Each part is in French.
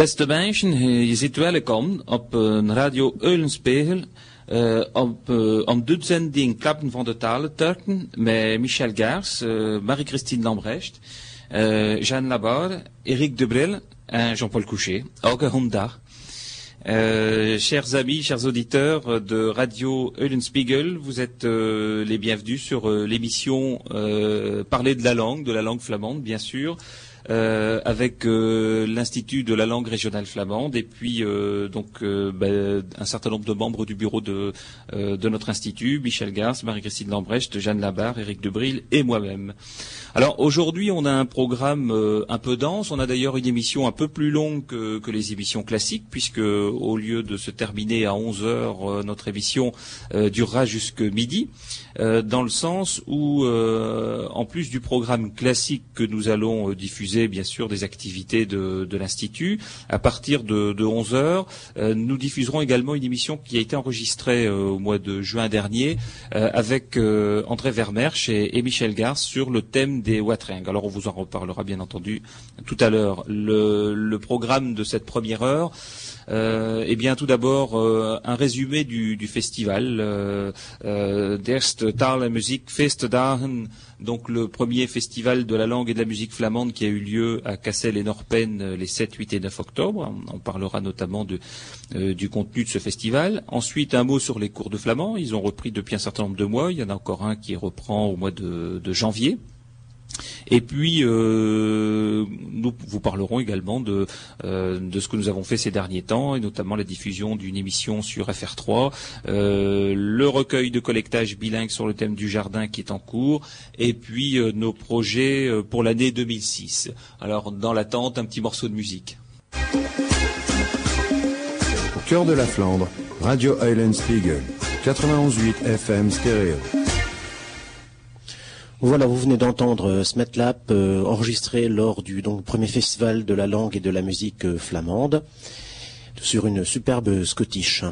Beste mensen, je zit welkom op Radio Eulenspiegel. Uh, op, uh, om de zending Klappen van de Talen Turken met Michel Gars, uh, Marie-Christine Lambrecht, Jeanne Labarre, Eric Debril et Jean-Paul Couchet. Elke hondag. chers amis, chers auditeurs de Radio Eulenspiegel, vous êtes les bienvenus sur l'émission Parler de la langue, de la langue flamande, bien sûr. Euh, avec euh, l'Institut de la langue régionale flamande et puis euh, donc ben, un certain nombre de membres du bureau de, de notre institut, Michel Gars, Marie-Christine Lambrecht, Jeanne Labarre, Éric Debril et moi-même. Alors aujourd'hui, on a un programme un peu dense. On a d'ailleurs une émission un peu plus longue que, que, les émissions classiques, puisque au lieu de se terminer à 11 heures, notre émission durera jusque midi, dans le sens où, en plus du programme classique que nous allons diffuser bien sûr des activités de, l'Institut. À partir de, 11 heures, euh, nous diffuserons également une émission qui a été enregistrée euh, au mois de juin dernier euh, avec André Vermersch et, Michel Gars sur le thème des Watring. Alors on vous en reparlera bien entendu tout à l'heure. Le, programme de cette première heure. eh bien, tout d'abord, un résumé du, festival. Euh, Derst Festdagen donc le premier festival de la langue et de la musique flamande qui a eu lieu à Cassel et Norpen euh, les 7, 8 et 9 octobre. On parlera notamment euh, du contenu de ce festival. Ensuite, un mot sur les cours de flamand. Ils ont repris depuis un certain nombre de mois. Il y en a encore un qui reprend au mois de janvier. Et puis, euh, nous vous parlerons également de, euh, de ce que nous avons fait ces derniers temps, et notamment la diffusion d'une émission sur FR3, euh, le recueil de collectage bilingue sur le thème du jardin qui est en cours, et puis nos projets pour l'année 2006. Alors, dans l'attente, un petit morceau de musique. Au cœur de la Flandre, Radio Island Spiegel, 91.8 FM stéréo. Voilà, vous venez d'entendre euh, Smetlap euh, enregistré lors du donc, premier festival de la langue et de la musique euh, flamande sur une superbe Scottish.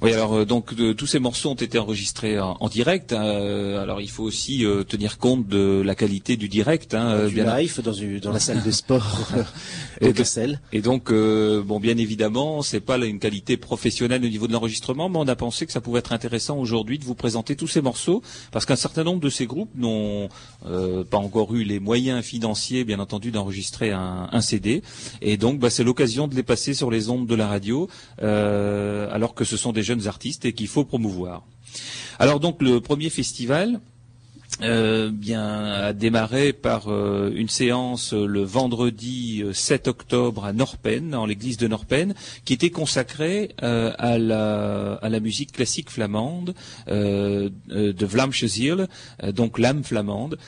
Oui, alors euh, donc tous ces morceaux ont été enregistrés en, direct. Hein, euh, alors il faut aussi euh, tenir compte de la qualité du direct. Hein, du bien live dans, dans, la salle de sport et, Cassel. Et donc bon, bien évidemment, c'est pas une qualité professionnelle au niveau de l'enregistrement, mais on a pensé que ça pouvait être intéressant aujourd'hui de vous présenter tous ces morceaux parce qu'un certain nombre de ces groupes n'ont pas encore eu les moyens financiers, bien entendu, d'enregistrer un, un, CD. Et donc, bah, c'est l'occasion de les passer sur les ondes de la radio, alors que ce sont des jeunes artistes et qu'il faut promouvoir. Alors donc le premier festival, euh, bien a démarré par euh, une séance le vendredi 7 euh, octobre à Norpen, dans l'église de Norpen, qui était consacrée à, la, musique classique flamande de Ziel, donc l'âme flamande.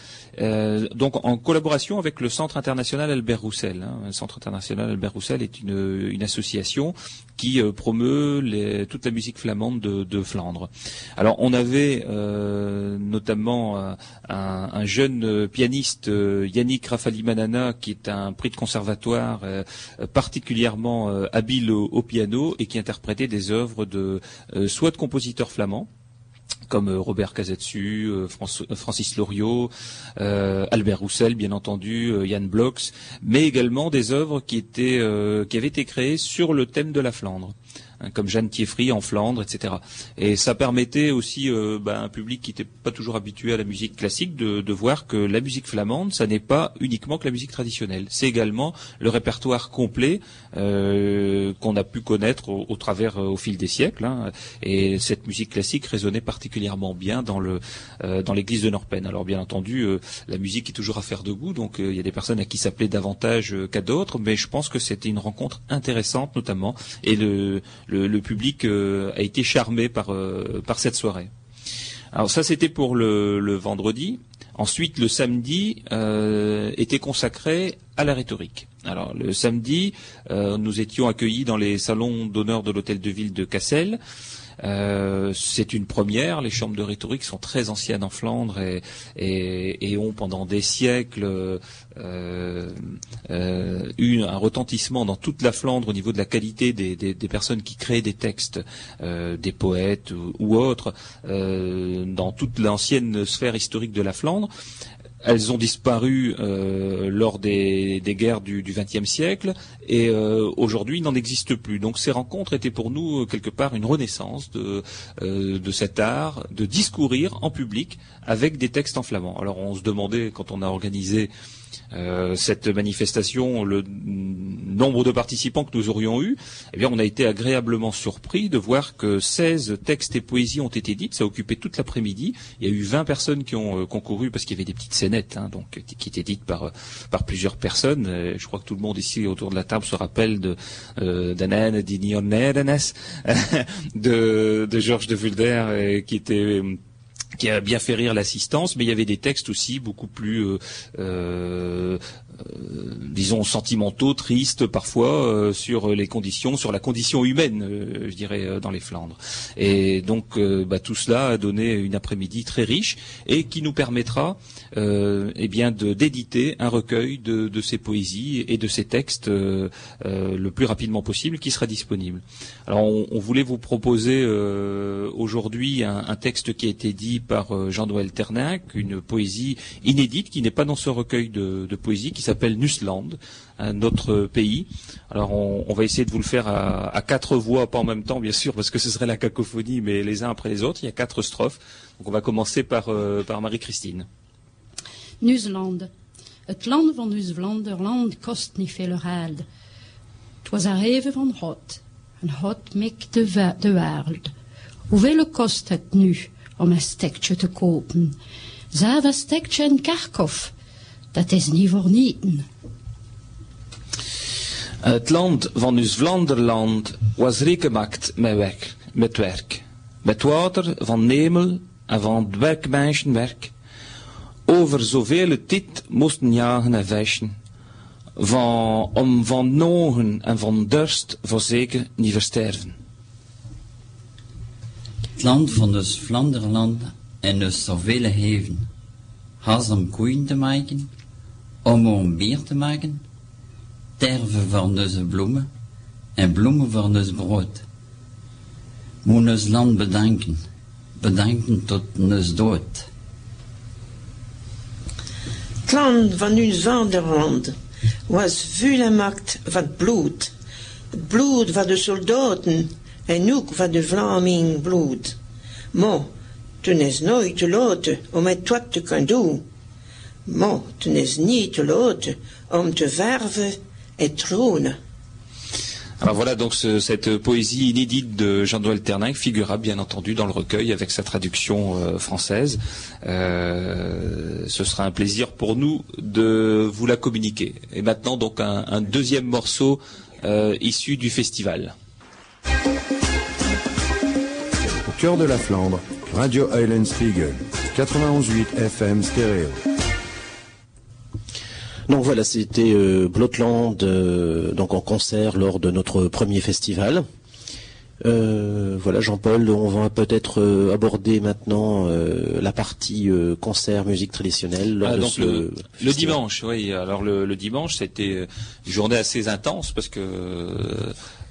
Euh, donc en collaboration avec le Centre international Albert Roussel. Hein. Le Centre international Albert Roussel est une, association qui euh, promeut toute la musique flamande de, Flandre. Alors on avait euh, notamment un, un, jeune pianiste, Yannick Rafali-Manana, qui est un prix de conservatoire particulièrement habile au, au, piano et qui interprétait des œuvres de soit de compositeurs flamands, comme euh, Robert Casetsu, euh, euh, Francis Loriot, Albert Roussel, bien entendu, Yann Blox, mais également des œuvres qui avaient été créées sur le thème de la Flandre. Hein, comme Jeanne Thieffry en Flandre, etc. Et ça permettait aussi euh, bah, un public qui n'était pas toujours habitué à la musique classique de, de voir que la musique flamande, ça n'est pas uniquement que la musique traditionnelle. C'est également le répertoire complet euh, qu'on a pu connaître au, travers, euh, au fil des siècles. Hein. Et cette musique classique résonnait particulièrement bien dans le euh, dans l'église de Norpen. Alors bien entendu, la musique est toujours à faire de goût, donc il y a des personnes à qui ça plaît davantage qu'à d'autres, mais je pense que c'était une rencontre intéressante notamment. Et le le, public euh, a été charmé par, euh, par cette soirée. Alors ça c'était pour le, vendredi. Ensuite le samedi euh, était consacré à la rhétorique. Alors le samedi, nous étions accueillis dans les salons d'honneur de l'hôtel de ville de Cassel. Euh, c'est une première. Les chambres de rhétorique sont très anciennes en Flandre et, ont pendant des siècles euh, euh, eu un retentissement dans toute la Flandre au niveau de la qualité des, personnes qui créent des textes, des poètes ou, ou autres, dans toute l'ancienne sphère historique de la Flandre. Elles ont disparu euh, lors des, guerres du XXe siècle et euh, aujourd'hui il n'en existe plus. Donc ces rencontres étaient pour nous quelque part une renaissance de, de cet art de discourir en public avec des textes en flamand. Alors on se demandait quand on a organisé euh, cette manifestation, le nombre de participants que nous aurions eu, eh bien, on a été agréablement surpris de voir que 16 textes et poésies ont été dites. Ça a occupé toute l'après-midi. Il y a eu 20 personnes qui ont euh, concouru parce qu'il y avait des petites scénettes, hein, donc qui étaient dites par par plusieurs personnes. je crois que tout le monde ici autour de la table se rappelle de euh, de, de Georges de Vulder, qui était qui a bien fait rire l'assistance, mais il y avait des textes aussi beaucoup plus euh, euh, disons sentimentaux, tristes parfois euh, sur les conditions, sur la condition humaine, euh, je dirais, dans les Flandres. Et donc bah, tout cela a donné une après-midi très riche et qui nous permettra eh bien d'éditer un recueil de, ces poésies et de ces textes le plus rapidement possible, qui sera disponible. Alors on, voulait vous proposer aujourd'hui un, texte qui a été dit par Jean-Noël Ternac, une poésie inédite qui n'est pas dans ce recueil de, de poésie, qui s'appelle Nusland, un autre pays. Alors on, va essayer de vous le faire à, quatre voix, pas en même temps bien sûr, parce que ce serait la cacophonie, mais les uns après les autres. Il y a quatre strophes. Donc on va commencer par, euh, par Marie-Christine. Nusland. Het land van Nieuw-Vlaanderland kost niet veel geld. Het was er even van hot. En hot mek de, de wereld. Hoeveel kost het nu om een stekje te kopen? Zelf stekje in Karkov. Dat is niet voor nieten. Het land van ons Vlaanderland was rijk gemaakt met werk, met werk. Met water van Nemel en van het werkmensenwerk. Over zoveel tijd moesten jagen en veschen. Van, om van nogen en van dorst voor zeker niet versterven. Het land van ons Vlaanderland en ons zoveel heven. Has om koeien te maken, om een bier te maken, terven voor onze bloemen en bloemen voor ons brood. Moet ons land bedanken, bedanken tot ons dood. Het land van ons vaderland was vuurmaakt van bloed. Het bloed van de soldaten en ook van de Vlaming bloed. Maar toen is nooit te laten om het wat te kunnen doen. Niet te laat om te verven et trône. Alors voilà donc cette poésie inédite de Jean-Noël Ternin figurera bien entendu dans le recueil avec sa traduction euh, française. Euh, ce sera un plaisir pour nous de vous la communiquer. Et maintenant donc un, deuxième morceau euh, issu du festival. Au cœur de la Flandre, Radio Island Spiegel, 91.8 FM stéréo. Donc voilà, c'était euh, Blotland, euh, donc en concert lors de notre premier festival. Euh, voilà, Jean-Paul, on va peut-être aborder maintenant la partie concert, musique traditionnelle. Ah, donc le, dimanche, oui. Alors le, le dimanche, c'était une journée assez intense parce que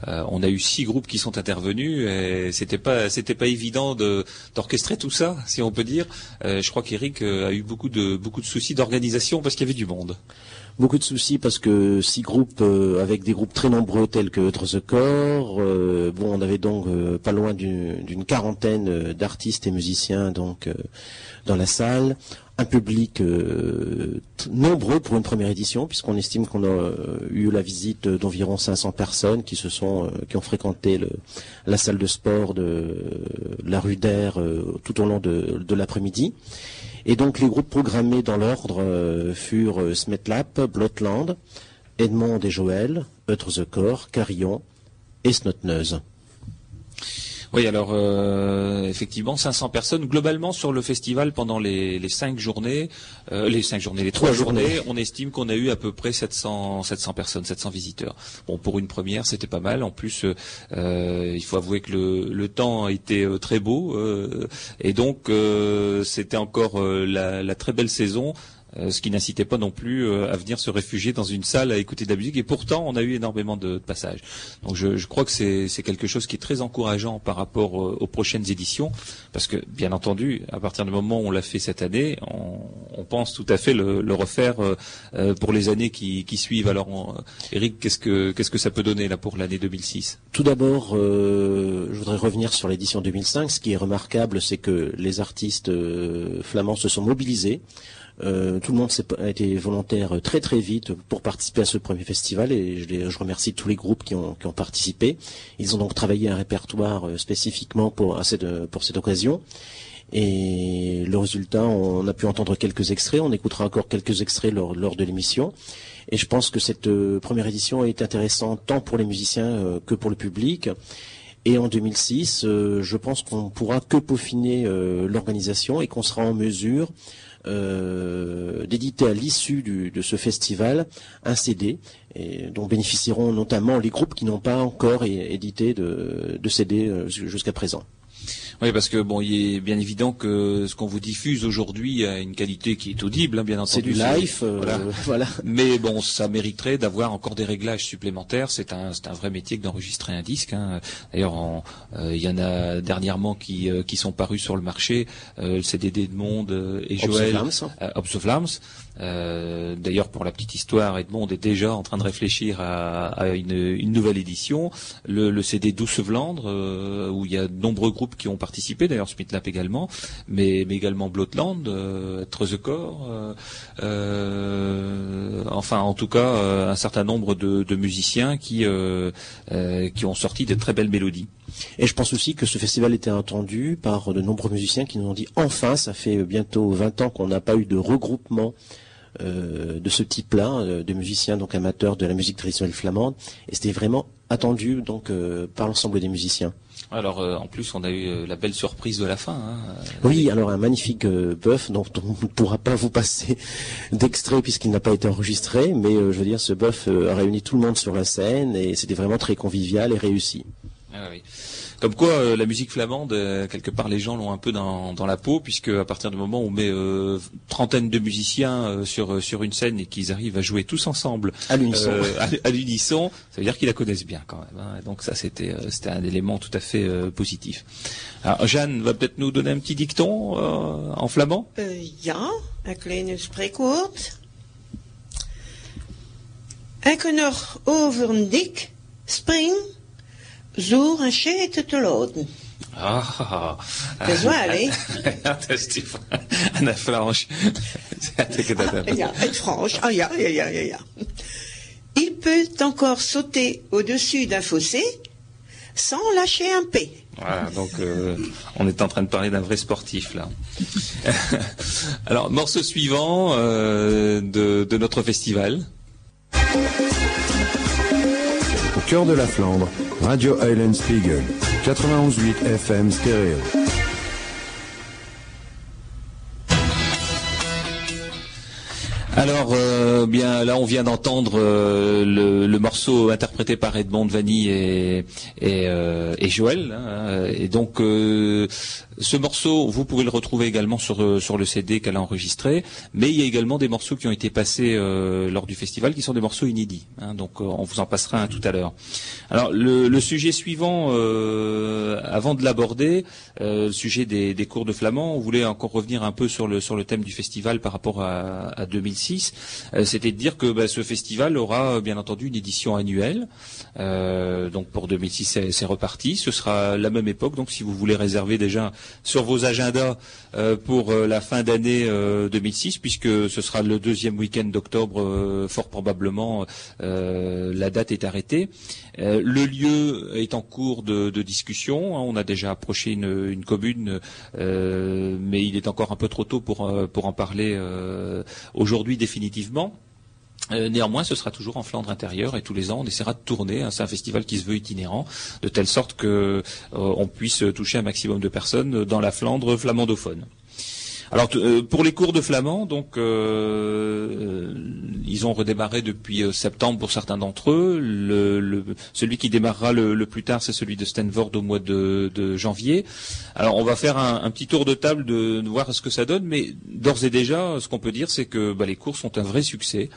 euh, on a eu six groupes qui sont intervenus et c'était pas c'était pas évident d'orchestrer tout ça, si on peut dire. Euh, je crois qu'Eric euh, a eu beaucoup de beaucoup de soucis d'organisation parce qu'il y avait du monde. Beaucoup de soucis parce que six groupes avec des groupes très nombreux tels que Core, bon, on avait donc pas loin d'une quarantaine d'artistes et musiciens donc dans la salle un public euh, nombreux pour une première édition, puisqu'on estime qu'on a euh, eu la visite d'environ 500 personnes qui se sont, euh, qui ont fréquenté la salle de sport de la rue d'Air tout au long de, l'après-midi. Et donc les groupes programmés dans l'ordre furent Smetlap, Blotland, Edmond et Joël, Eutre the Core, Carillon et Snotneuse. Oui, alors euh, effectivement, 500 personnes globalement sur le festival pendant les, les cinq journées, euh, les cinq journées, les trois, journées, on estime qu'on a eu à peu près 700, 700 personnes, 700 visiteurs. Bon, pour une première, c'était pas mal. En plus, euh, il faut avouer que le, le temps a été très beau et donc c'était encore la, la, très belle saison. Ce qui n'incitait pas non plus à venir se réfugier dans une salle à écouter de la musique. Et pourtant, on a eu énormément de, passages. Donc je, crois que c'est quelque chose qui est très encourageant par rapport aux prochaines éditions, parce que bien entendu, à partir du moment où on l'a fait cette année, on, on pense tout à fait le, refaire pour les années qui, suivent. Alors, Eric, qu'est-ce que ça peut donner là pour l'année 2006 Tout d'abord, je voudrais revenir sur l'édition 2005. Ce qui est remarquable, c'est que les artistes euh, flamands se sont mobilisés. Euh, tout le monde a été volontaire très très vite pour participer à ce premier festival et je, remercie tous les groupes qui ont, participé. Ils ont donc travaillé un répertoire euh, spécifiquement pour, cette, occasion. Et le résultat, on a pu entendre quelques extraits, on écoutera encore quelques extraits lors, lors de l'émission. Et je pense que cette première édition est intéressante tant pour les musiciens que pour le public. Et en 2006, euh, je pense qu'on pourra que peaufiner euh, l'organisation et qu'on sera en mesure euh, d'éditer à l'issue de ce festival un CD dont bénéficieront notamment les groupes qui n'ont pas encore édité de CD jusqu'à présent. Oui, parce que bon, il est bien évident que ce qu'on vous diffuse aujourd'hui a une qualité qui est audible, hein, bien entendu. C'est du live, euh, voilà. Mais bon, ça mériterait d'avoir encore des réglages supplémentaires. C'est un, c'est un vrai métier que d'enregistrer un disque. Hein. D'ailleurs, euh, il y en a dernièrement qui, euh, qui sont parus sur le marché. le CDD de Monde et Joël, Obs of Lambs. Euh, d'ailleurs, pour la petite histoire, Edmond est déjà en train de réfléchir à, une, nouvelle édition. Le, CD Douce Vlandre, euh, où il y a de nombreux groupes qui ont participé, d'ailleurs Smithlap également, mais, également Blotland, euh, euh, enfin en tout cas un certain nombre de, musiciens qui, qui ont sorti de très belles mélodies. Et je pense aussi que ce festival était entendu par de nombreux musiciens qui nous ont dit enfin, ça fait bientôt 20 ans qu'on n'a pas eu de regroupement euh, de ce type-là, euh, de musiciens donc amateurs de la musique traditionnelle flamande, et c'était vraiment attendu donc euh, par l'ensemble des musiciens. Alors en plus on a eu la belle surprise de la fin. Hein. Oui, alors un magnifique bœuf dont on ne pourra pas vous passer d'extrait puisqu'il n'a pas été enregistré, mais je veux dire ce bœuf a réuni tout le monde sur la scène et c'était vraiment très convivial et réussi. Ah oui. Comme quoi, euh, la musique flamande, euh, quelque part, les gens l'ont un peu dans, la peau, puisque à partir du moment où on met euh, trentaine de musiciens sur sur une scène et qu'ils arrivent à jouer tous ensemble à l'unisson, à, l'unisson, ça veut dire qu'ils la connaissent bien quand même. Hein. Donc ça, c'était c'était un élément tout à fait positif. Alors, Jeanne va peut-être nous donner un petit dicton en flamand? ja, een kleine spreekwoord. Ik nog over een dik spring Zoer een shit te laten. Ah, dat is waar, hè? ja, dat is die En het Frans. ja, het Frans. Ah ja, ja, ja, ja, ja. Il peut encore sauter au-dessus d'un fossé sans lâcher un P. Voilà, donc euh, on est en train de parler d'un vrai sportif là. Alors, morceau suivant euh, de, de notre festival. Au cœur de la Flandre, Radio Island Spiegel, 91.8 FM stéréo. Alors, euh, bien là, on vient d'entendre euh, le, morceau interprété par Edmond Vanny et, et, euh, Joël. Hein, et donc, ce morceau, vous pouvez le retrouver également sur, euh, sur le CD qu'elle a enregistré, mais il y a également des morceaux qui ont été passés euh, lors du festival qui sont des morceaux inédits. Hein, donc euh, on vous en passera un tout à l'heure. Alors le, sujet suivant, avant de l'aborder, le sujet des, cours de flamand, on voulait encore revenir un peu sur le, sur le thème du festival par rapport à, 2006. C'était de dire que bah, ce festival aura bien entendu une édition annuelle. Donc pour 2006, c'est reparti. Ce sera la même époque. Donc si vous voulez réserver déjà sur vos agendas euh, pour euh, la fin d'année 2006, euh, puisque ce sera le deuxième week-end d'octobre, fort probablement, la date est arrêtée. le lieu est en cours de, discussion. Hein. on a déjà approché une, commune, mais il est encore un peu trop tôt pour, pour en parler aujourd'hui définitivement. Euh, néanmoins, ce sera toujours en Flandre intérieure et tous les ans, on essaiera de tourner. Hein. c'est un festival qui se veut itinérant, de telle sorte que euh, puisse toucher un maximum de personnes dans la Flandre flamandophone. Alors euh, pour les cours de flamand, donc ils ont redémarré depuis septembre pour certains d'entre eux. Celui qui démarrera le, plus tard, c'est celui de Stanford au mois de, janvier. Alors on va faire un, petit tour de table de, voir ce que ça donne, mais d'ores et déjà, ce qu'on peut dire, c'est que bah, les cours sont un vrai succès.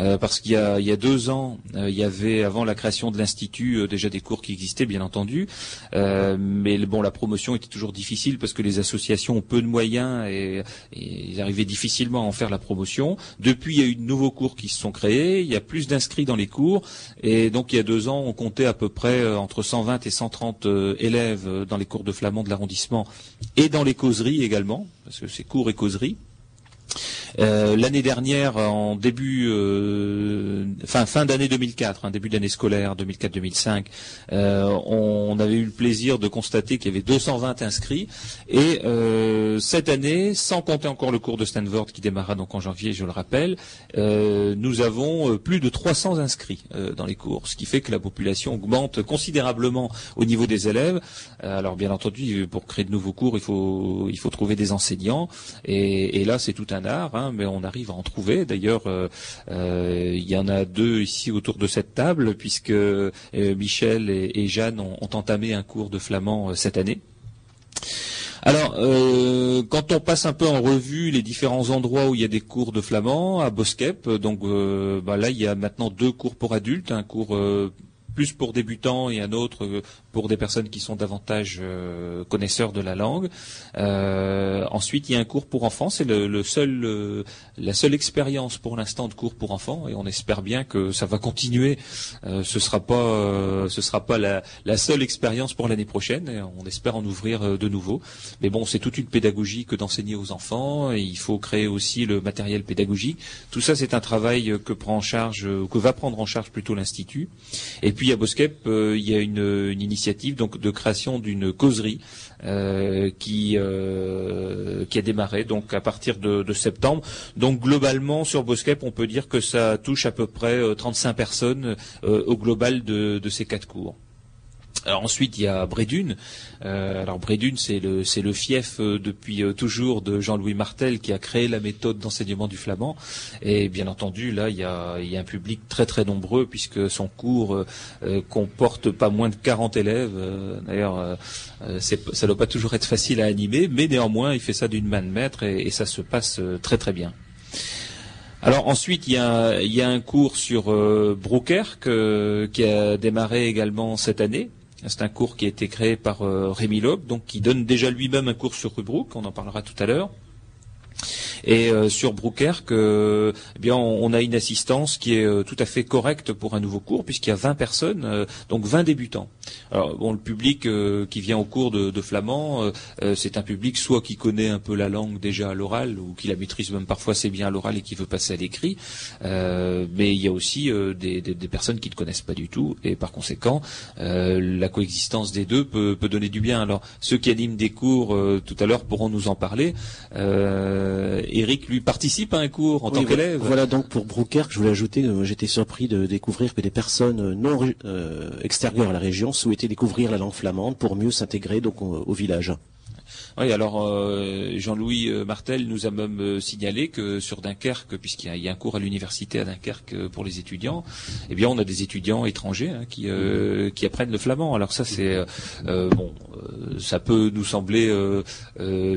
Euh, parce qu'il y a, deux ans, euh, il y avait avant la création de l'institut euh, déjà des cours qui existaient, bien entendu, mais bon, la promotion était toujours difficile parce que les associations ont peu de moyens et, ils arrivaient difficilement à en faire la promotion. Depuis, il y a eu de nouveaux cours qui se sont créés, il y a plus d'inscrits dans les cours et donc il y a deux ans, on comptait à peu près entre 120 et 130 élèves dans les cours de flamand de l'arrondissement et dans les causeries également, parce que c'est cours et causeries. Euh, l'année dernière, en début, euh, fin fin d'année 2004, hein, début d'année scolaire 2004-2005, euh, on, avait eu le plaisir de constater qu'il y avait 220 inscrits. Et cette année, sans compter encore le cours de Stanford qui démarra donc en janvier, je le rappelle, nous avons plus de 300 inscrits dans les cours, ce qui fait que la population augmente considérablement au niveau des élèves. alors bien entendu, pour créer de nouveaux cours, il faut il faut trouver des enseignants. Et, et là, c'est tout un art. Mais on arrive à en trouver. D'ailleurs, euh, euh, il y en a deux ici autour de cette table, puisque euh, Michel et, Jeanne ont, entamé un cours de flamand cette année. Alors, quand on passe un peu en revue les différents endroits où il y a des cours de flamand, à Boskep, donc bah là il y a maintenant deux cours pour adultes, un cours plus pour débutants et un autre pour des personnes qui sont davantage euh, connaisseurs de la langue. Euh, ensuite, il y a un cours pour enfants. C'est le, seul, euh, la seule expérience pour l'instant de cours pour enfants, et on espère bien que ça va continuer. ce sera pas, ce sera pas la, seule expérience pour l'année prochaine. On espère en ouvrir de nouveau. Mais bon, c'est toute une pédagogie que d'enseigner aux enfants. Et il faut créer aussi le matériel pédagogique. Tout ça, c'est un travail que prend en charge, que va prendre en charge plutôt l'institut. Et puis à Boskep, il y a une initiative donc de création d'une causerie euh, qui euh, qui a démarré donc à partir de, septembre. Donc globalement sur Boskep, on peut dire que ça touche à peu près 35 euh, personnes au global de ces quatre cours. Alors ensuite, il y a Brédune. Euh, alors Brédune, c'est le, c'est le fief euh, depuis euh, toujours de Jean-Louis Martel qui a créé la méthode d'enseignement du flamand. Et bien entendu, là, il y a, il y a un public très très nombreux puisque son cours comporte pas moins de 40 élèves. D'ailleurs, ça ne doit pas toujours être facile à animer, mais néanmoins, il fait ça d'une main de maître et, et ça se passe très très bien. Alors ensuite, il y a, il y a un cours sur euh, qui a démarré également cette année. C'est un cours qui a été créé par euh, Rémi Loeb, donc qui donne déjà lui-même un cours sur Rubrook, on en parlera tout à l'heure. Et euh, sur Broukerque, eh bien, on, a une assistance qui est euh, tout à fait correcte pour un nouveau cours, puisqu'il y a 20 personnes, euh, donc 20 débutants. Alors, bon, le public qui vient au cours de, de flamand, c'est un public soit qui connaît un peu la langue déjà à l'oral, ou qui la maîtrise même parfois assez bien à l'oral et qui veut passer à l'écrit. mais il y a aussi des, des, des, personnes qui ne connaissent pas du tout, et par conséquent, la coexistence des deux peut, peut, donner du bien. Alors, ceux qui animent des cours tout à l'heure pourront nous en parler. Eric lui participe à un cours en tant qu'élève? Voilà donc pour Broukerque, je voulais ajouter, j'étais surpris de découvrir que des personnes non euh, extérieures à la région souhaitaient découvrir la langue flamande pour mieux s'intégrer donc au village. Oui, alors euh, Jean-Louis euh, Martel nous a même euh, signalé que sur Dunkerque, puisqu'il y, a un cours à l'université à Dunkerque pour les étudiants, eh bien on a des étudiants étrangers hein, qui, qui apprennent le flamand. Alors ça c'est bon, ça peut nous sembler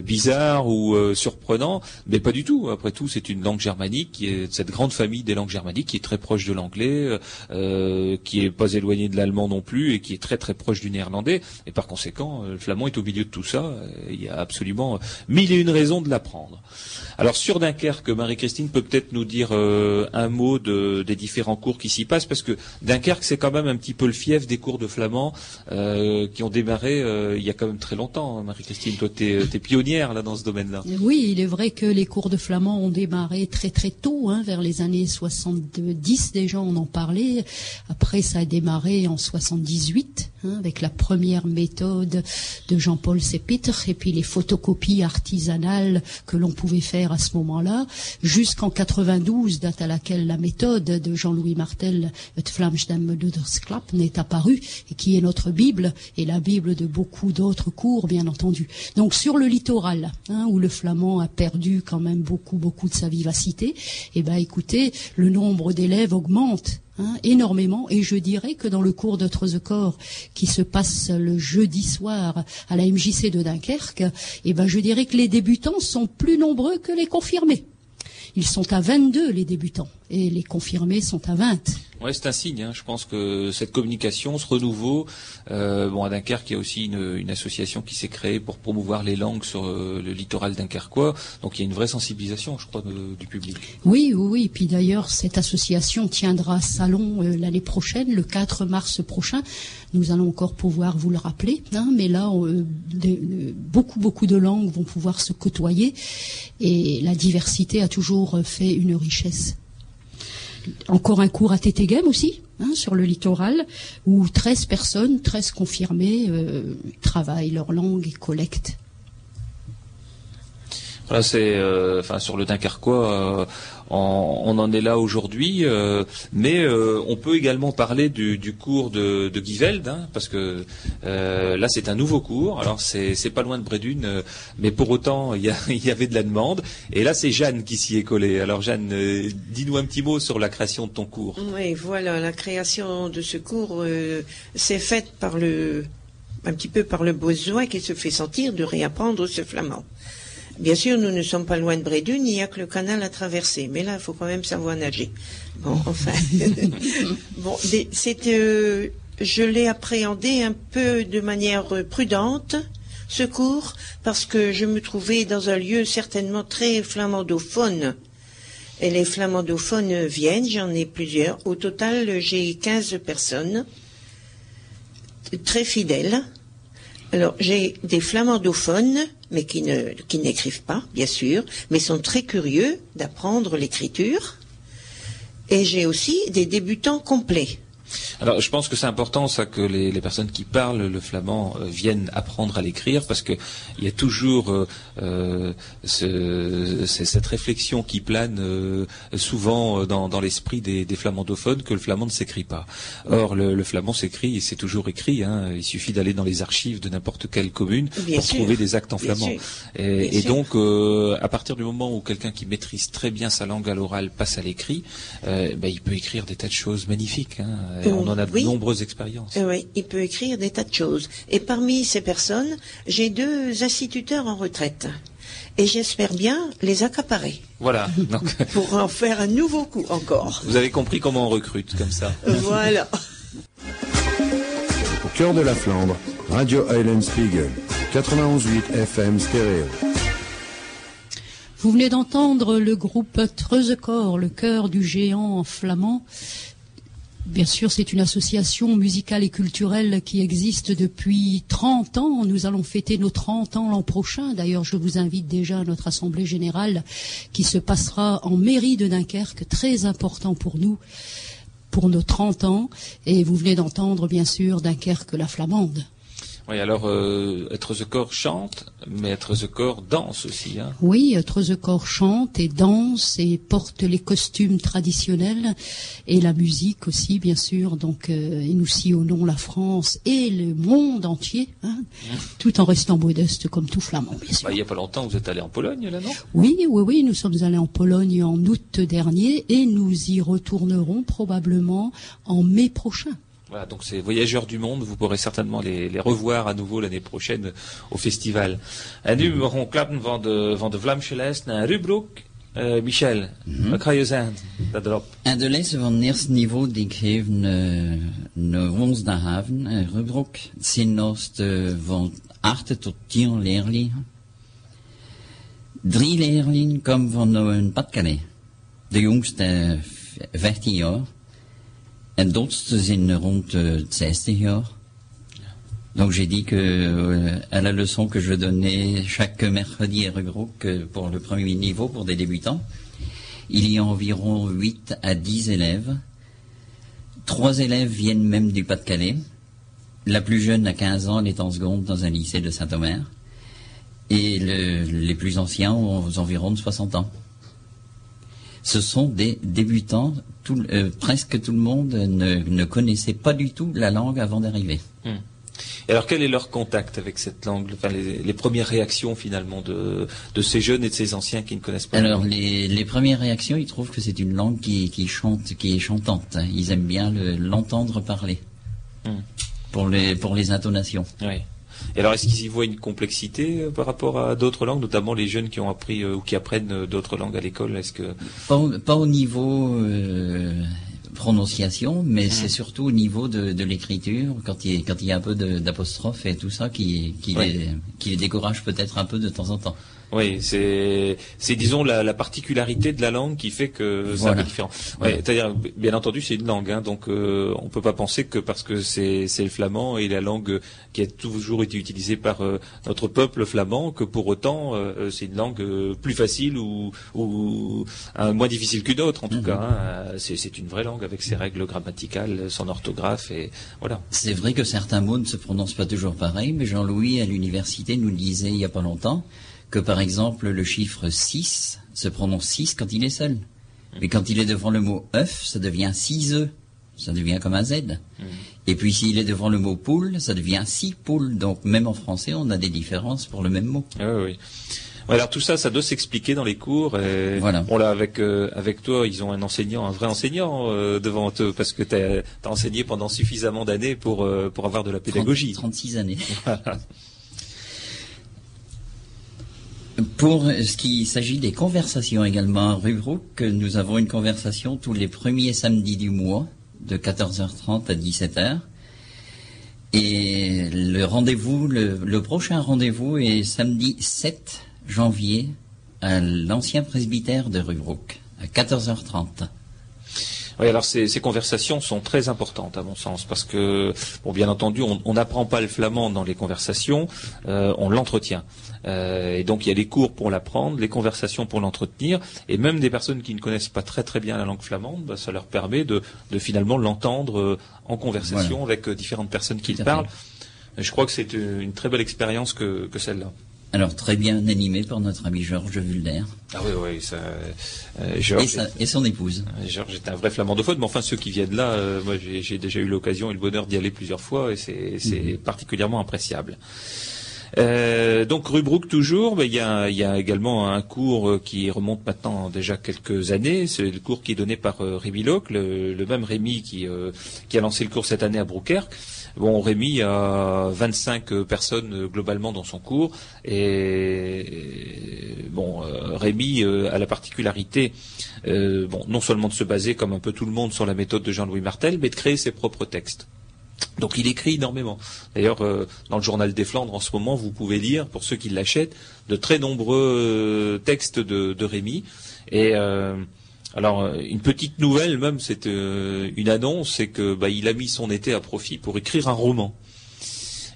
bizarre ou surprenant, mais pas du tout. Après tout, c'est une langue germanique qui est cette grande famille des langues germaniques qui est très proche de l'anglais, qui est pas éloignée de l'allemand non plus et qui est très très proche du néerlandais. Et par conséquent, le flamand est au milieu de tout ça absolument mille et une raisons de l'apprendre. Alors sur Dunkerque, Marie-Christine peut peut-être nous dire euh, un mot des différents cours qui s'y passent, parce que Dunkerque, c'est quand même un petit peu le fief des cours de flamand euh, qui ont démarré euh, il y a quand même très longtemps. Hein, Marie-Christine, toi, tu es, pionnière là dans ce domaine-là. Oui, il est vrai que les cours de flamand ont démarré très très tôt, hein, vers les années 70 déjà, on en parlait. Après, ça a démarré en 78. hein, avec la première méthode de Jean-Paul Sépitre et puis les photocopies artisanales que l'on pouvait faire à ce moment-là, jusqu'en 92, date à laquelle la méthode de Jean-Louis Martel, n'est apparue et qui est notre Bible et la Bible de beaucoup d'autres cours, bien entendu. Donc sur le littoral, hein, où le flamand a perdu quand même beaucoup, beaucoup de sa vivacité, eh ben écoutez, le nombre d'élèves augmente Hein, énormément. Et je dirais que dans le cours de Trezecor qui se passe le jeudi soir à la MJC de Dunkerque, eh ben, je dirais que les débutants sont plus nombreux que les confirmés. Ils sont à 22 les débutants et les confirmés sont à 20. Ouais, c'est un signe. Hein. Je pense que cette communication, ce renouveau, euh, bon à Dunkerque, il y a aussi une, association qui s'est créée pour promouvoir les langues sur euh, le littoral dunkerquois. Donc il y a une vraie sensibilisation, je crois, du public. Oui, oui, oui. Puis d'ailleurs, cette association tiendra salon euh, l'année prochaine, le 4 mars prochain. Nous allons encore pouvoir vous le rappeler, hein, mais là, beaucoup, beaucoup de langues vont pouvoir se côtoyer et la diversité a toujours fait une richesse encore un cours à Tétégem aussi, hein, sur le littoral, où 13 personnes, 13 confirmées, euh, travaillent leur langue et collectent. Voilà, c'est, euh, enfin, sur le Dunkerquois, on, en est là aujourd'hui, euh, mais euh, on peut également parler du, cours de, de Giveld, hein, parce que euh, là c'est un nouveau cours. Alors c'est, pas loin de Brédune, mais pour autant il y, avait de la demande. Et là c'est Jeanne qui s'y est collée. Alors Jeanne, dis-nous un petit mot sur la création de ton cours. Oui, voilà, la création de ce cours s'est faite par le un petit peu par le besoin qui se fait sentir de réapprendre ce flamand. Bien sûr, nous ne sommes pas loin de Brédune, il n'y a que le canal à traverser. Mais là, il faut quand même savoir nager. Bon, enfin. bon, c'est, euh, je l'ai appréhendé un peu de manière prudente, ce cours, parce que je me trouvais dans un lieu certainement très flamandophone. Et les flamandophones viennent, j'en ai plusieurs. Au total, j'ai 15 personnes, très fidèles. Alors, j'ai des flamandophones, mais qui ne qui n'écrivent pas, bien sûr, mais sont très curieux d'apprendre l'écriture. Et j'ai aussi des débutants complets. Alors, je pense que c'est important ça que les, personnes qui parlent le flamand euh, viennent apprendre à l'écrire parce que il y a toujours euh, euh, cette réflexion qui plane souvent dans, l'esprit des, flamandophones que le flamand ne s'écrit pas. Or, le, flamand s'écrit et c'est toujours écrit. Hein. il suffit d'aller dans les archives de n'importe quelle commune pour trouver des actes en flamand. Et, donc, à partir du moment où quelqu'un qui maîtrise très bien sa langue à l'oral passe à l'écrit, ben, il peut écrire des tas de choses magnifiques. Hein on en a de nombreuses expériences. Euh, oui, il peut écrire des tas de choses. Et parmi ces personnes, j'ai deux instituteurs en retraite. Et j'espère bien les accaparer. Voilà. Pour en faire un nouveau coup encore. Vous avez compris comment on recrute comme ça. Voilà. Au cœur de la Flandre, Radio Island Spiegel, 91.8 FM stéréo. Vous venez d'entendre le groupe Treuzekor, le cœur du géant flamand, Bien sûr, c'est une association musicale et culturelle qui existe depuis 30 ans. Nous allons fêter nos 30 ans l'an prochain. D'ailleurs, je vous invite déjà à notre assemblée générale qui se passera en mairie de Dunkerque, très important pour nous, pour nos 30 ans. Et vous venez d'entendre, bien sûr, Dunkerque la flamande. Oui, alors euh, Être the Corps chante, mais Être the Corps danse aussi. Hein. Oui, Être the Corps chante et danse et porte les costumes traditionnels et la musique aussi, bien sûr. Donc, euh, et nous sillonnons la France et le monde entier, hein, mmh. tout en restant modeste comme tout flamand, bien sûr. Bah, il n'y a pas longtemps, vous êtes allé en Pologne, là, non? Oui, oui, oui, nous sommes allés en Pologne en août dernier et nous y retournerons probablement en mai prochain. Voilà, donc ces voyageurs du monde, vous pourrez certainement les, les revoir à nouveau l'année prochaine au festival. En nu gaan klappen van de, van de Vlaamse lijst naar Rubroek. Uh, Michel, mm -hmm. wat ga je zeggen dat erop? En de lijst van het eerste niveau die ik geef uh, naar woensdagavond, uh, Rubroek, zijn naast uh, van 8 tot 10 leerlingen. Drie leerlingen komen van een Pas-de-Calais. De jongste 15 jaar. En d'autres zijn rond 60 jaar. Donc j'ai dit que euh, à la leçon que je donnais chaque mercredi à Regroupe pour le premier niveau pour des débutants, il y a environ 8 à 10 élèves. Trois élèves viennent même du Pas-de-Calais. La plus jeune a 15 ans, elle est en seconde dans un lycée de Saint-Omer. Et les plus anciens ont environ de 60 ans. Ce sont des débutants, euh, presque tout le monde ne, connaissait pas du tout la langue avant d'arriver. Hmm. alors quel est leur contact avec cette langue? Enfin, les, premières réactions finalement de, ces jeunes et de ces anciens qui ne connaissent pas Alors les, premières réactions, ils trouvent que c'est une langue qui, chante, qui est chantante. Ils aiment bien l'entendre parler. Hmm. Pour les, pour les intonations. Oui. Et alors, est-ce qu'ils y voient une complexité euh, par rapport à d'autres langues, notamment les jeunes qui ont appris euh, ou qui apprennent euh, d'autres langues à l'école? Est-ce que pas, au niveau prononciation, mais hmm. c'est surtout au niveau de, l'écriture, quand il, quand il y a un peu d'apostrophe et tout ça, qui, qui, qui les décourage peut-être un peu de temps en temps. Oui, c'est c'est disons la, la, particularité de la langue qui fait que c'est un peu différent. C'est-à-dire, bien entendu, c'est une langue, hein, donc euh, on peut pas penser que parce que c'est c'est le flamand et la langue qui a toujours été utilisée par euh, notre peuple flamand que pour autant euh, c'est une langue euh, plus facile ou ou moins difficile qu'une autre en tout mhm. cas. Hein. C'est une vraie langue avec ses règles grammaticales, son orthographe et voilà. C'est vrai que certains mots ne se prononcent pas toujours pareil, mais Jean-Louis à l'université nous le disait il y a pas longtemps que par exemple le chiffre 6 se prononce 6 quand il est seul. Mais quand il est devant le mot œuf, ça devient 6 œufs. Ça devient comme un Z. Mm. Et puis s'il est devant le mot poule, ça devient 6 poules. Donc même en français, on a des différences pour le même mot. Ah oui, oui. Alors tout ça, ça doit s'expliquer dans les cours. Et voilà. Bon là, avec euh, avec toi, ils ont un enseignant, un vrai enseignant euh, devant eux, parce que tu as, enseigné pendant suffisamment d'années pour euh, pour avoir de la pédagogie. 36 années. Pour ce qui s'agit des conversations également à Rubrook, nous avons une conversation tous les premiers samedis du mois, de 14h30 à 17h. Et le rendez-vous, le, prochain rendez-vous est samedi 7 janvier à l'ancien presbytère de Rubrook, à 14h30. Oui, alors ces, conversations sont très importantes à mon sens parce que, bon, bien entendu, on n'apprend pas le flamand dans les conversations, euh, on l'entretient. Euh, et donc il y a les cours pour l'apprendre, les conversations pour l'entretenir, et même des personnes qui ne connaissent pas très très bien la langue flamande, bah, ça leur permet de, finalement l'entendre euh, en conversation avec différentes personnes qui le parlent. Je crois que c'est une très belle expérience que celle-là. Alors très bien animé par notre ami Georges Vulder. Ah oui, oui, ça, euh, et, son épouse. Euh, Georges est un vrai flamandophone, mais enfin ceux qui viennent là, euh, moi j'ai déjà eu l'occasion et le bonheur d'y aller plusieurs fois, et c'est mhm. particulièrement appréciable. donc Rubrook toujours, mais il y a, y a, également un cours qui remonte maintenant déjà quelques années. C'est le cours qui est donné par Rémi Locke, le, le, même Rémi qui, qui a lancé le cours cette année à Brouckère. Bon, Rémi a 25 personnes globalement dans son cours et bon, euh, Rémi euh, a la particularité, euh, bon, non seulement de se baser comme un peu tout le monde sur la méthode de Jean-Louis Martel, mais de créer ses propres textes. Donc il écrit énormément. D'ailleurs, dans le journal des Flandres en ce moment, vous pouvez lire, pour ceux qui l'achètent, de très nombreux textes de, de Rémi. Et alors euh, une petite nouvelle même, c'est euh, une annonce, c'est que bah, il a mis son été à profit pour écrire un roman.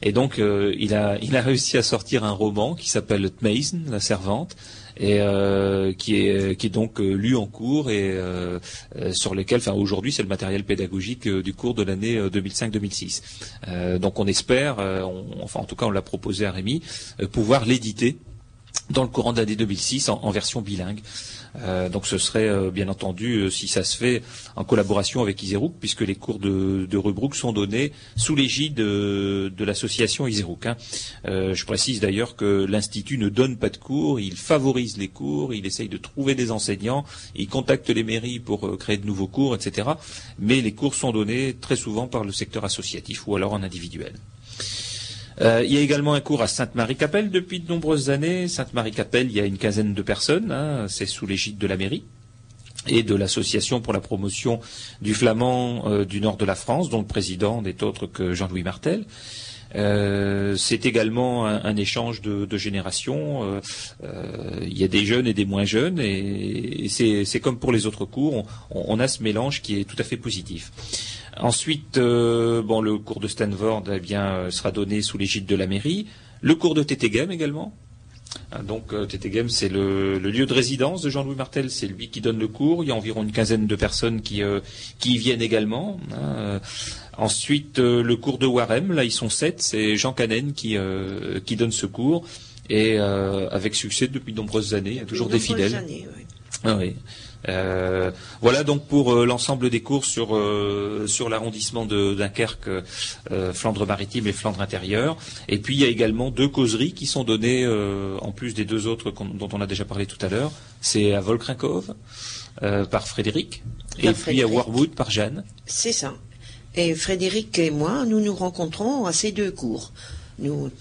Et donc euh, il a il a réussi à sortir un roman qui s'appelle Mason, la servante, et qui est qui est donc lu en cours et sur lequel, enfin aujourd'hui, c'est le matériel pédagogique du cours de l'année 2005-2006. donc on espère, enfin en tout cas on l'a proposé à Rémi, pouvoir l'éditer dans le courant de l'année 2006 en version bilingue. Euh, donc ce serait euh, bien entendu, euh, si ça se fait, en collaboration avec Iserouk, puisque les cours de, de Rubrook sont donnés sous l'égide de, l'association Iserouk. Hein. je précise d'ailleurs que l'Institut ne donne pas de cours, il favorise les cours, il essaye de trouver des enseignants, il contacte les mairies pour créer de nouveaux cours, etc. Mais les cours sont donnés très souvent par le secteur associatif ou alors en individuel. Euh, il y a également un cours à Sainte-Marie-Capelle depuis de nombreuses années. Sainte-Marie-Capelle, il y a une quinzaine de personnes. Hein. c'est sous l'égide de la mairie et de l'association pour la promotion du flamand euh, du nord de la France, dont le président n'est autre que Jean-Louis Martel. Euh, c'est également un, échange de, générations. il y a des jeunes et des moins jeunes, et, c'est comme pour les autres cours, on, a ce mélange qui est tout à fait positif. Ensuite, euh, bon, le cours de Stanford eh bien, euh, sera donné sous l'égide de la mairie. Le cours de Tétégem également. Hein, donc euh, TT Games, c'est le, lieu de résidence de Jean-Louis Martel, c'est lui qui donne le cours. Il y a environ une quinzaine de personnes qui, euh, qui y viennent également. Hein. Ensuite, le cours de Warem, là ils sont sept, c'est Jean Canen qui, qui donne ce cours. Et avec succès depuis de nombreuses années, il y a toujours des fidèles. Années, ah oui. Euh, voilà donc pour euh, l'ensemble des cours sur euh, sur l'arrondissement de Dunkerque, Flandre maritime et Flandre intérieure. Et puis il y a également deux causeries qui sont données en plus des deux autres dont on a déjà parlé tout à l'heure. C'est à Volkrinkov par Frédéric et puis à Warwood par Jeanne. C'est ça. Et Frédéric et moi, nous nous rencontrons à ces deux cours. Nous,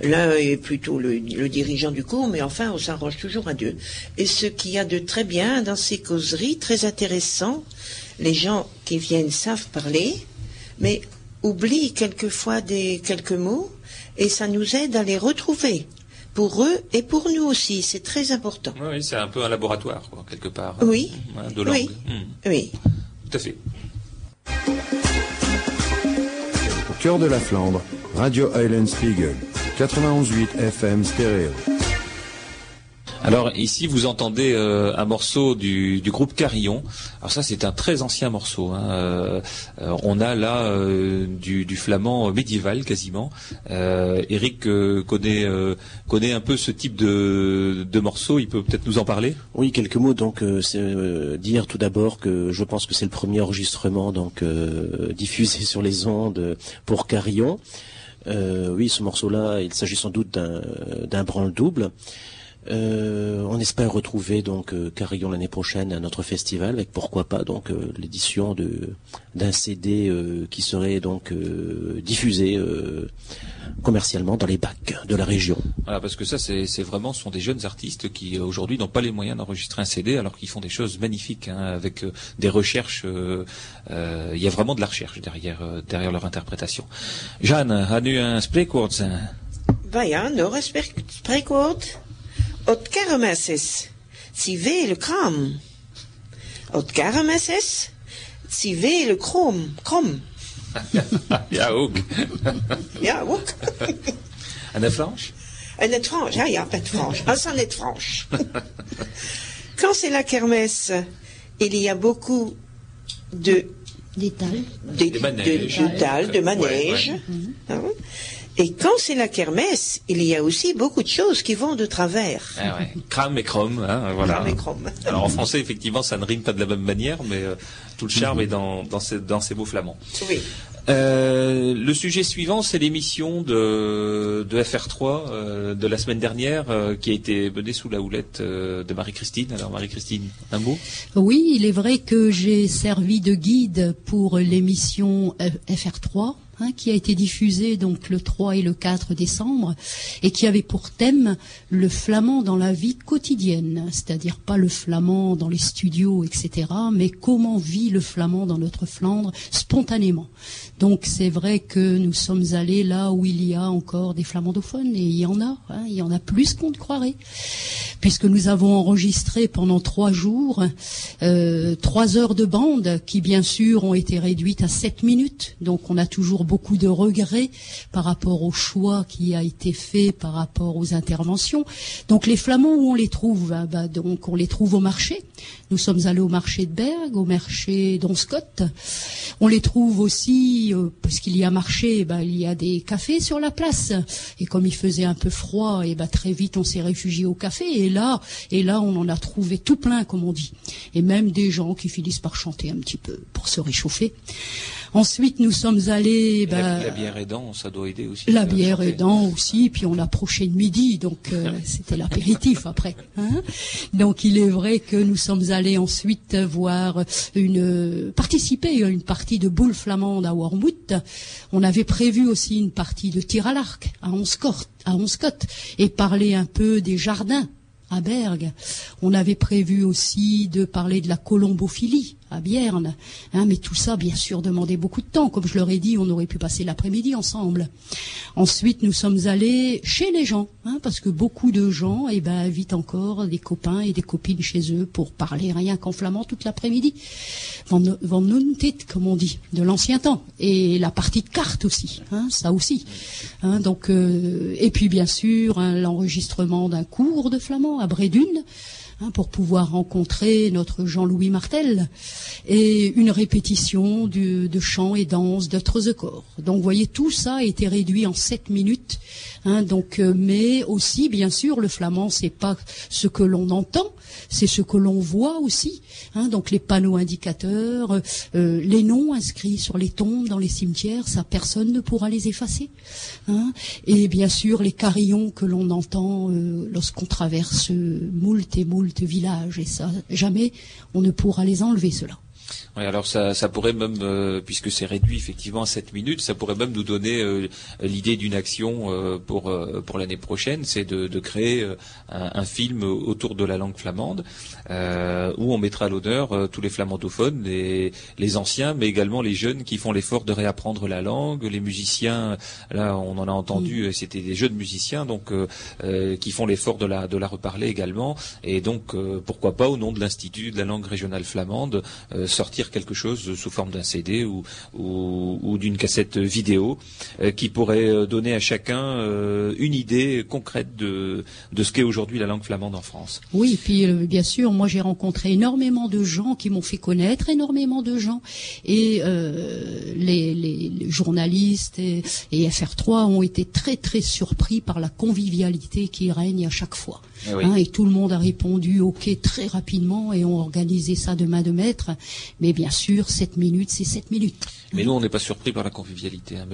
l'un est plutôt le, dirigeant du cours, mais enfin, on s'arrange toujours à deux. Et ce qu'il y a de très bien dans ces causeries, très intéressant, les gens qui viennent savent parler, mais oublient quelquefois des quelques mots, et ça nous aide à les retrouver. Pour eux et pour nous aussi, c'est très important. Oui, c'est un peu un laboratoire, quelque part. Oui. Hein, de langue. Oui. Hmm. oui. Tout à fait. cœur de la Flandre, Radio Island Spiegel, 91.8 FM stéréo. Alors ici vous entendez euh, un morceau du, groupe Carillon. Alors ça c'est un très ancien morceau. Hein. Euh, on a là euh, du, flamand médiéval quasiment. Eric connaît connaît un peu ce type de, de morceau. Il peut peut-être nous en parler? Oui quelques mots. Donc c'est dire tout d'abord que je pense que c'est le premier enregistrement donc diffusé sur les ondes pour Carillon. Oui, ce morceau-là, il s'agit sans doute d'un branle double. Euh, on espère retrouver donc euh, Carillon l'année prochaine à notre festival avec pourquoi pas donc euh, l'édition de d'un CD qui serait donc diffusé commercialement dans les bacs de la région. Voilà, parce que ça c'est vraiment ce sont des jeunes artistes qui aujourd'hui n'ont pas les moyens d'enregistrer un CD alors qu'ils font des choses magnifiques hein, avec des recherches. Il y a vraiment de la recherche derrière derrière leur interprétation. Jeanne, as-tu un spreekwoord? Ben ja, nog Ot kermeses, si le kram. Ot kermeses, si le krom, krom. ja, ook. ja, ook. En de franche? En het franche, ja, ja, het franche. Ah, ça net franche. Quand c'est la kermesse, il y a beaucoup de d'étal, de, de, manège, de, de manège. Ouais, ouais. Hein? Et quand c'est la kermesse, il y a aussi beaucoup de choses qui vont de travers. Ah ouais. Crame et chrome, hein, voilà. Crame et chrome. Alors en français, effectivement, ça ne rime pas de la même manière, mais euh, tout le charme est dans, dans, ces, dans ces mots flamands. Oui. Euh, le sujet suivant, c'est l'émission de, de FR3 euh, de la semaine dernière euh, qui a été menée sous la houlette euh, de Marie-Christine. Alors Marie-Christine, un mot? Oui, il est vrai que j'ai servi de guide pour l'émission FR3 Hein, qui a été diffusé donc le 3 et le 4 décembre et qui avait pour thème le flamand dans la vie quotidienne, c'est-à-dire pas le flamand dans les studios, etc., mais comment vit le flamand dans notre Flandre spontanément. Donc c'est vrai que nous sommes allés là où il y a encore des flamandophones, et il y en a, hein, il y en a plus qu'on ne croirait, puisque nous avons enregistré pendant trois jours euh, trois heures de bande qui bien sûr ont été réduites à sept minutes. Donc on a toujours beaucoup de regrets par rapport au choix qui a été fait par rapport aux interventions. Donc les flamands où on les trouve hein, bah, Donc on les trouve au marché. Nous sommes allés au marché de Berg, au marché d'Onscott. On les trouve aussi euh, parce qu'il y a marché, bah, il y a des cafés sur la place. Et comme il faisait un peu froid, et bah, très vite on s'est réfugié au café. Et là, et là, on en a trouvé tout plein, comme on dit. Et même des gens qui finissent par chanter un petit peu pour se réchauffer. Ensuite, nous sommes allés. Bah, la, bière aidant, ça doit aider aussi. La bière aidant aussi, puis on approchait de midi, donc euh, c'était l'apéritif après. Hein donc il est vrai que nous sommes allés ensuite voir une participer à une partie de boule flamande à Wormwood. On avait prévu aussi une partie de tir à l'arc à Onscott, à Onscott et parler un peu des jardins à Berg. On avait prévu aussi de parler de la colombophilie à Bierne. Hein, mais tout ça, bien sûr, demandait beaucoup de temps. Comme je leur ai dit, on aurait pu passer l'après-midi ensemble. Ensuite, nous sommes allés chez les gens, hein, parce que beaucoup de gens eh ben, invitent encore des copains et des copines chez eux pour parler rien qu'en flamand toute l'après-midi. Van, van comme on dit, de l'ancien temps. Et la partie de cartes aussi, hein, ça aussi. Donc, euh, et puis bien sûr, l'enregistrement d'un cours de flamand à Brédune. Hein, pour pouvoir rencontrer notre Jean-Louis Martel, et une répétition de chants et danses de corps. Donc, vous voyez, tout ça a été réduit en sept minutes. Hein, donc, euh, mais aussi, bien sûr, le flamand, c'est pas ce que l'on entend, c'est ce que l'on voit aussi. Hein, donc les panneaux indicateurs, euh, les noms inscrits sur les tombes dans les cimetières, ça personne ne pourra les effacer. Hein, et bien sûr les carillons que l'on entend euh, lorsqu'on traverse moult et moult villages, et ça jamais on ne pourra les enlever cela. Oui, alors ça, ça pourrait même, euh, puisque c'est réduit effectivement à 7 minutes, ça pourrait même nous donner euh, l'idée d'une action euh, pour pour l'année prochaine, c'est de, de, créer un, film autour de la langue flamande, où on mettra à l'honneur tous les flamandophones, les, les anciens, mais également les jeunes qui font l'effort de réapprendre la langue, les musiciens. Là, on en a entendu, c'était des jeunes musiciens, donc qui font l'effort de la de la reparler également, et donc pourquoi pas au nom de l'institut de la langue régionale flamande sortir quelque chose sous forme d'un CD ou, d'une cassette vidéo euh, qui pourrait euh, donner à chacun euh, une idée concrète de, ce qu'est aujourd'hui la langue flamande en France. Oui, puis bien sûr, moi j'ai rencontré énormément de gens qui m'ont fait connaître énormément de gens et les, les, journalistes et, FR3 ont été très très surpris par la convivialité qui règne à chaque fois. Eh hein, et tout le monde a répondu OK très rapidement et ont organisé ça de main de maître. Mais bien sûr, 7 minutes, c'est 7 minutes. Mais nous, on n'est pas surpris par la convivialité. Hein,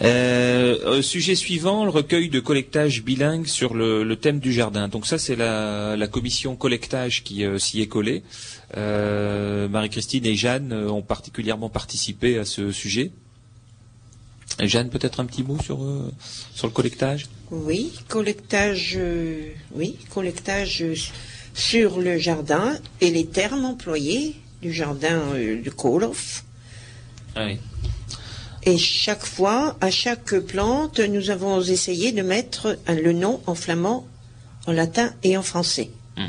euh, euh, sujet suivant, le recueil de collectage bilingue sur le, thème du jardin. Donc ça, c'est la, commission collectage qui euh, s'y est collée. Marie-Christine et Jeanne ont particulièrement participé à ce sujet. Jeanne, peut-être un petit mot sur, sur le collectage? Oui, collectage, oui, collectage sur le jardin et les termes employés du jardin euh, du Koloff. Ah et chaque fois, à chaque plante, nous avons essayé de mettre le nom en flamand, en latin et en français. Hmm.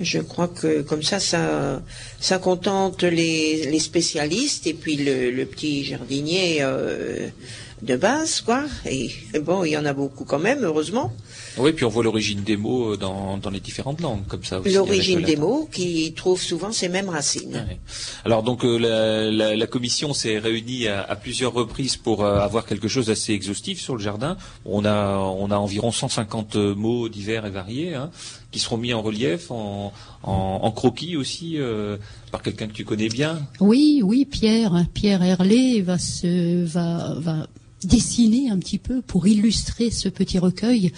Je crois que comme ça, ça, ça contente les, spécialistes et puis le, petit jardinier euh, de base, quoi. Et bon, il y en a beaucoup quand même, heureusement. Oui, puis on voit l'origine des mots euh, dans, dans les différentes langues, comme ça aussi. L'origine des mots qui trouvent souvent ces mêmes racines. Alors donc euh, la, la, la, commission s'est réunie à, à, plusieurs reprises pour euh, avoir quelque chose d'assez exhaustif sur le jardin. On a, on a environ 150 mots divers et variés hein, qui seront mis en relief, en, en, en croquis aussi, par quelqu'un que tu connais bien. Oui, oui, Pierre, Pierre Herlé va se, va, va dessiner un petit peu pour illustrer ce petit recueil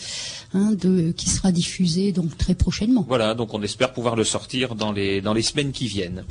hein, de, qui sera diffusé donc très prochainement. Voilà, donc on espère pouvoir le sortir dans les, dans les semaines qui viennent.